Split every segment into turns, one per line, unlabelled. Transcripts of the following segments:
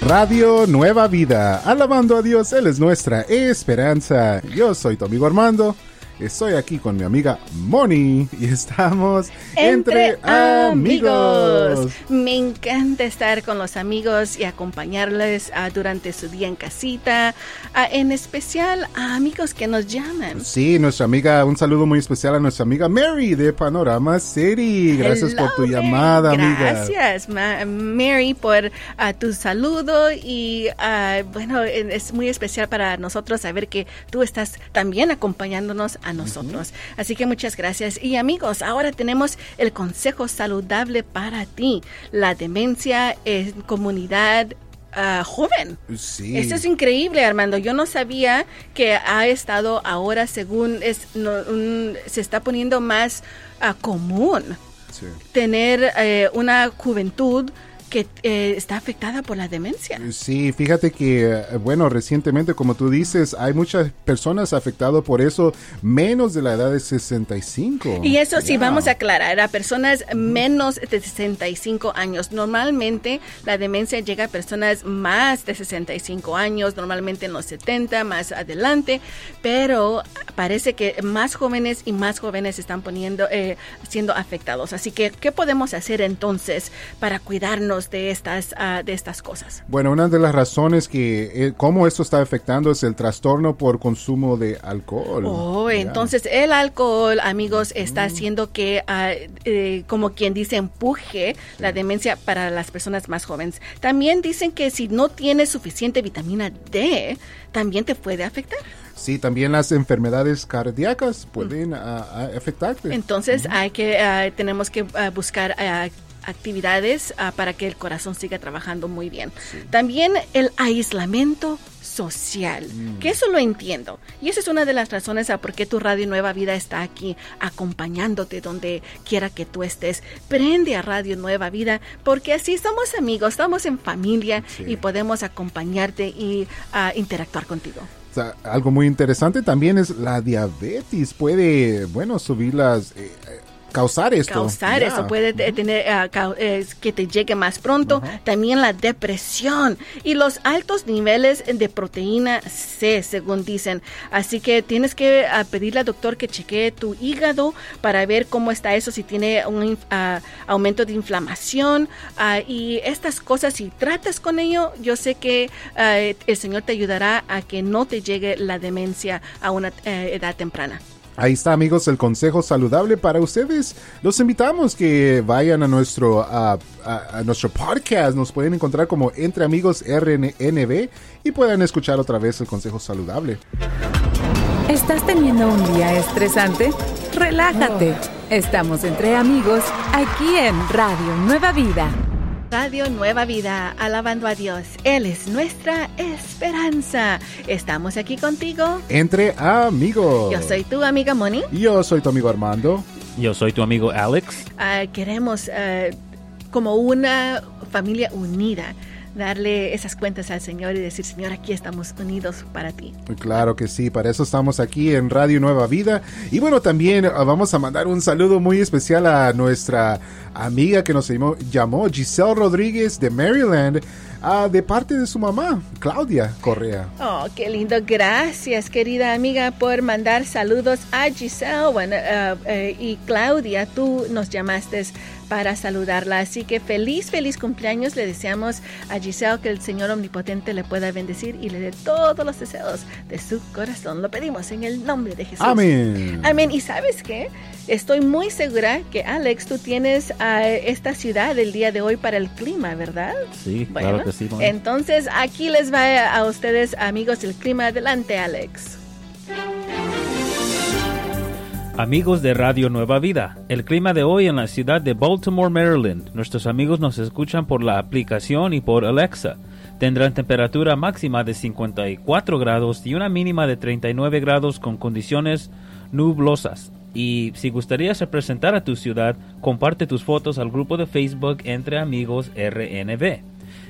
Radio Nueva Vida, alabando a Dios, Él es nuestra esperanza. Yo soy tu Armando. Estoy aquí con mi amiga Moni y estamos entre, amigos.
Me encanta estar con los amigos y acompañarles ah, durante su día en casita, ah, en especial a amigos que nos llaman.
Sí, nuestra amiga, un saludo muy especial a nuestra amiga Mary de Panorama City. Gracias por tu llamada, amiga.
Gracias, Mary, por ah, tu saludo y bueno, es muy especial para nosotros saber que tú estás también acompañándonos a nosotros. Así que muchas gracias. Y amigos, ahora tenemos el consejo saludable para ti. La demencia en comunidad ah, joven.
Sí.
Esto es increíble, Armando. Yo no sabía que ha estado ahora, según es, se está poniendo más ah, común tener eh, una juventud que eh, está afectada por la demencia.
Sí, fíjate que, eh, bueno, recientemente, como tú dices, hay muchas personas afectadas por eso menos de la edad de 65.
Y eso sí, vamos a aclarar, a personas menos de 65 años. Normalmente la demencia llega a personas más de 65 años, normalmente en los 70, más adelante, pero parece que más jóvenes y más jóvenes están poniendo, eh, siendo afectados. Así que, ¿qué podemos hacer entonces para cuidarnos? De estas, ah, de estas cosas?
Bueno, una de las razones que eh, cómo esto está afectando es el trastorno por consumo de alcohol.
Oh, entonces el alcohol, amigos, está mm. haciendo que, ah, eh, como quien dice, empuje la demencia para las personas más jóvenes. También dicen que si no tienes suficiente vitamina D, también te puede afectar.
Sí, también las enfermedades cardíacas pueden ah, afectarte.
Entonces hay que tenemos que buscar actividades ah, para que el corazón siga trabajando muy bien. También el aislamiento social, mm. que eso lo entiendo. Y esa es una de las razones a por qué tu Radio Nueva Vida está aquí acompañándote donde quiera que tú estés. Prende a Radio Nueva Vida porque así somos amigos, estamos en familia y podemos acompañarte y ah, interactuar contigo
algo muy interesante también es la diabetes. Puede, bueno, subir las, eh, causar esto.
Causar eso, puede tener ah, que te llegue más pronto. También la depresión y los altos niveles de proteína C, según dicen. Así que tienes que ah, pedirle al doctor que chequee tu hígado para ver cómo está eso, si tiene un ah, aumento de inflamación y estas cosas. Si tratas con ello, yo sé que el Señor te ayudará a que no te llegue la demencia a una eh, edad temprana.
Ahí está amigos el consejo saludable para ustedes. Los invitamos que vayan a nuestro, a, nuestro podcast. Nos pueden encontrar como Entre Amigos RNB y puedan escuchar otra vez el consejo saludable.
¿Estás teniendo un día estresante? Relájate. Estamos entre amigos aquí en Radio Nueva Vida.
Radio Nueva Vida, alabando a Dios. Él es nuestra esperanza. Estamos aquí contigo.
Entre amigos.
Yo soy tu amiga Moni.
Yo soy tu amigo Armando.
Yo soy tu amigo Alex.
Ah, queremos, ah, como una familia unida, darle esas cuentas al Señor y decir, Señor, aquí estamos unidos para ti.
Claro que sí, para eso estamos aquí en Radio Nueva Vida. Y bueno, también ah, vamos a mandar un saludo muy especial a nuestra amiga que nos llamó, Giselle Rodríguez de Maryland. Ah, de parte de su mamá, Claudia Correa.
Oh, qué lindo. Gracias, querida amiga, por mandar saludos a Giselle. Bueno, eh, y Claudia, tú nos llamaste para saludarla. Así que feliz, feliz cumpleaños. Le deseamos a Giselle que el Señor Omnipotente le pueda bendecir y le dé todos los deseos de su corazón. Lo pedimos en el nombre de Jesús.
Amén.
Amén. ¿Y sabes qué? Estoy muy segura que Alex, tú tienes a esta ciudad el día de hoy para el clima, ¿verdad?
Sí, claro que sí.
Entonces aquí les va a ustedes, amigos, el clima. Adelante, Alex.
Amigos de Radio Nueva Vida, el clima de hoy en la ciudad de Baltimore, Maryland. Nuestros amigos nos escuchan por la aplicación y por Alexa. Tendrán temperatura máxima de 54 grados y una mínima de 39 grados con condiciones nublosas. Y si gustarías representar a tu ciudad, comparte tus fotos al grupo de Facebook Entre Amigos RNB.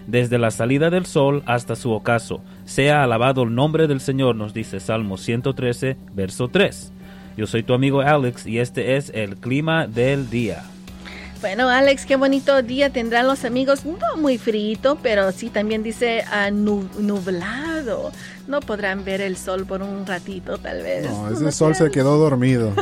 Desde la salida del sol hasta su ocaso, sea alabado el nombre del Señor, nos dice Salmo 113, verso 3. Yo soy tu amigo Alex y este es el clima del día.
Bueno, Alex, qué bonito día tendrán los amigos. No muy frío, pero sí también dice uh, nublado. No podrán ver el sol por un ratito, tal vez.
No, ese sol se quedó dormido.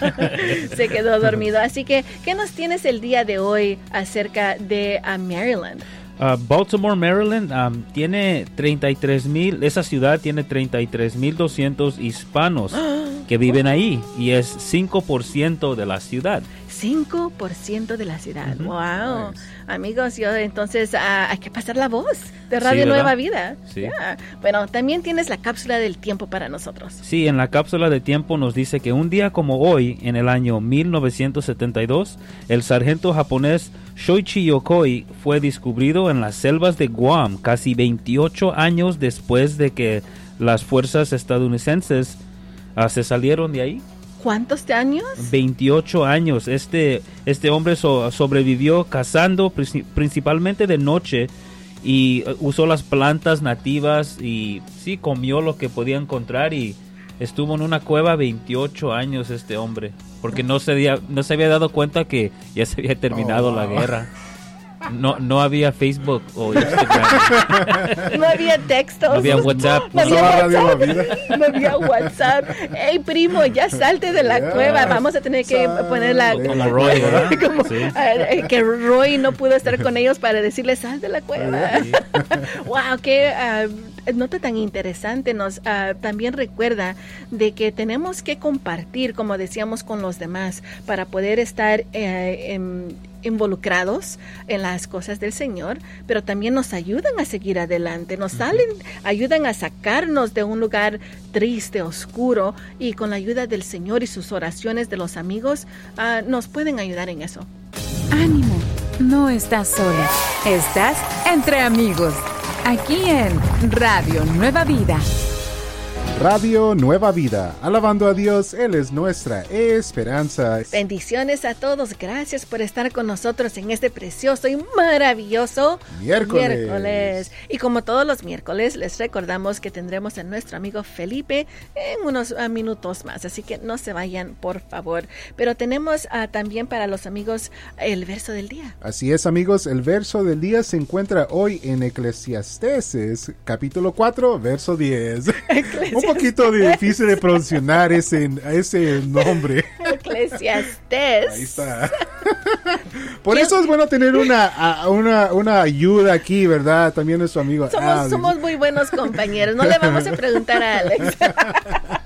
se quedó dormido. Así que, ¿qué nos tienes el día de hoy acerca de uh, Maryland?
Uh, Baltimore, Maryland, um, tiene 33 mil, esa ciudad tiene 33 mil 200 hispanos que viven ahí y es 5% de la ciudad.
5% de la ciudad. Wow. Amigos, yo entonces ah, hay que pasar la voz de Radio Nueva Vida.
Sí.
Bueno, también tienes la cápsula del tiempo para nosotros.
Sí, en la cápsula de tiempo nos dice que un día como hoy, en el año 1972, el sargento japonés Shoichi Yokoi fue descubrido en las selvas de Guam casi 28 años después de que las fuerzas estadounidenses ah, se salieron de ahí.
¿Cuántos años?
28 años. Este, este hombre sobrevivió cazando principalmente de noche y uh, usó las plantas nativas y sí comió lo que podía encontrar y estuvo en una cueva 28 años este hombre porque no se había, no se había dado cuenta que ya se había terminado la guerra. No, no había Facebook o Instagram.
No había textos.
No había WhatsApp.
No, había WhatsApp. No había WhatsApp. Hey, primo, ya salte de la cueva. Vamos a tener que poner la...
Como Roy, ¿verdad?
Eh, que Roy no pudo estar con ellos para decirles, sal de la cueva. wow, qué... Uh, nota tan interesante nos uh, también recuerda de que tenemos que compartir como decíamos con los demás para poder estar eh, en, involucrados en las cosas del Señor, pero también nos ayudan a seguir adelante, nos salen, ayudan a sacarnos de un lugar triste, oscuro, y con la ayuda del Señor y sus oraciones de los amigos, uh, nos pueden ayudar en eso.
Ánimo, no estás sola, estás entre amigos, aquí en Radio Nueva Vida.
Radio Nueva Vida, alabando a Dios, Él es nuestra esperanza.
Bendiciones a todos, gracias por estar con nosotros en este precioso y maravilloso
miércoles.
miércoles. Y como todos los miércoles, les recordamos que tendremos a nuestro amigo Felipe en unos ah, minutos más, así que no se vayan, por favor. Pero tenemos uh, también para los amigos el verso del día.
Así es, amigos, el verso del día se encuentra hoy en Eclesiastes, capítulo 4, verso 10. Un poquito difícil de pronunciar ese, ese nombre.
Eclesiastés.
Ahí está. Por eso es bueno tener una, una, una ayuda aquí, ¿verdad? También nuestro amigo
somos, Somos muy buenos compañeros. No le vamos a preguntar a Alex.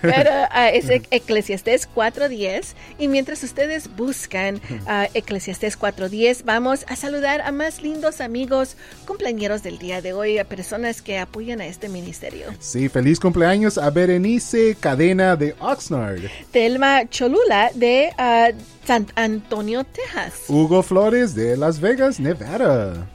Pero uh, es Eclesiastés 4.10 y mientras ustedes buscan uh, Eclesiastés 4.10 vamos a saludar a más lindos amigos cumpleañeros del día de hoy, a personas que apoyan a este ministerio.
Sí, feliz cumpleaños a Berenice Cadena de Oxnard.
Telma Cholula de uh, San Antonio, Texas.
Hugo Flores de Las Vegas, Nevada.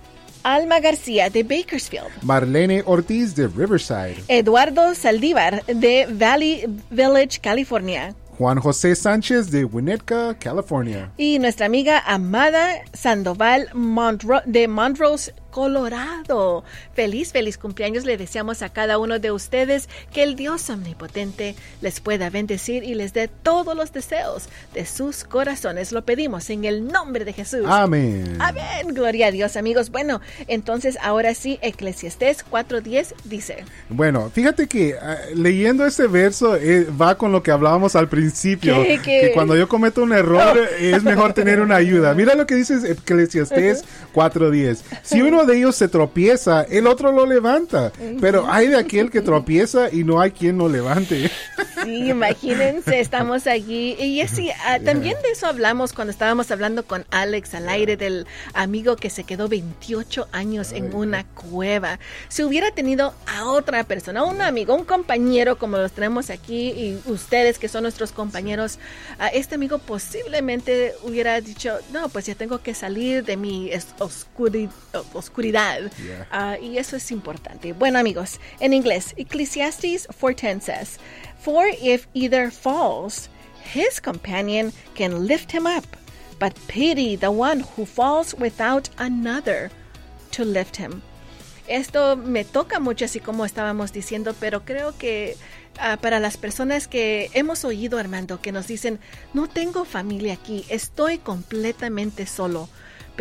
Alma García de Bakersfield.
Marlene Ortiz de Riverside.
Eduardo Saldívar de Valley Village, California.
Juan José Sánchez de Winnetka, California.
Y nuestra amiga Amada Sandoval Monro de Montrose, Colorado. Feliz, feliz cumpleaños le deseamos a cada uno de ustedes que el Dios omnipotente les pueda bendecir y les dé todos los deseos de sus corazones. Lo pedimos en el nombre de Jesús.
Amén.
Amén. Gloria a Dios, amigos. Bueno, entonces ahora sí, Eclesiastés 4.10 dice.
Bueno, fíjate que uh, leyendo este verso eh, va con lo que hablábamos al principio.
¿Qué, qué?
Que cuando yo cometo un error oh. es mejor tener una ayuda. Mira lo que dice Eclesiastés 4.10. Si uno de ellos se tropieza, el otro lo levanta. Pero hay de aquel que tropieza y no hay quien lo levante.
Sí, imagínense, estamos allí. Y sí, uh, también de eso hablamos cuando estábamos hablando con Alex al aire del amigo que se quedó 28 años en una cueva. Si hubiera tenido a otra persona, un amigo, un compañero como los tenemos aquí y ustedes que son nuestros compañeros, uh, este amigo posiblemente hubiera dicho, no, pues ya tengo que salir de mi oscuri oscuridad. Yeah. Uh, y eso es importante. Bueno amigos, en inglés, Ecclesiastes 4.10 says, For if either falls, his companion can lift him up. But pity the one who falls without another to lift him. Esto me toca mucho, así como estábamos diciendo, pero creo que uh, para las personas que hemos oído, Armando, que nos dicen, no tengo familia aquí, estoy completamente solo,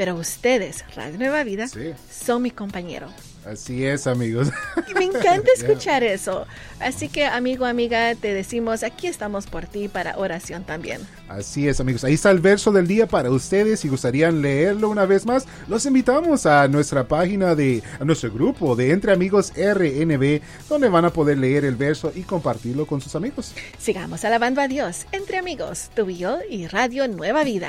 pero ustedes, Radio Nueva Vida, sí. son mi compañero.
Así es, amigos.
Y me encanta escuchar yeah. eso. Así que, amigo, amiga, te decimos, aquí estamos por ti para oración también.
Así es, amigos. Ahí está el verso del día para ustedes. Si gustarían leerlo una vez más, los invitamos a nuestra página de, a nuestro grupo de Entre Amigos RNB, donde van a poder leer el verso y compartirlo con sus amigos.
Sigamos alabando a Dios, Entre Amigos, tu y yo y Radio Nueva Vida.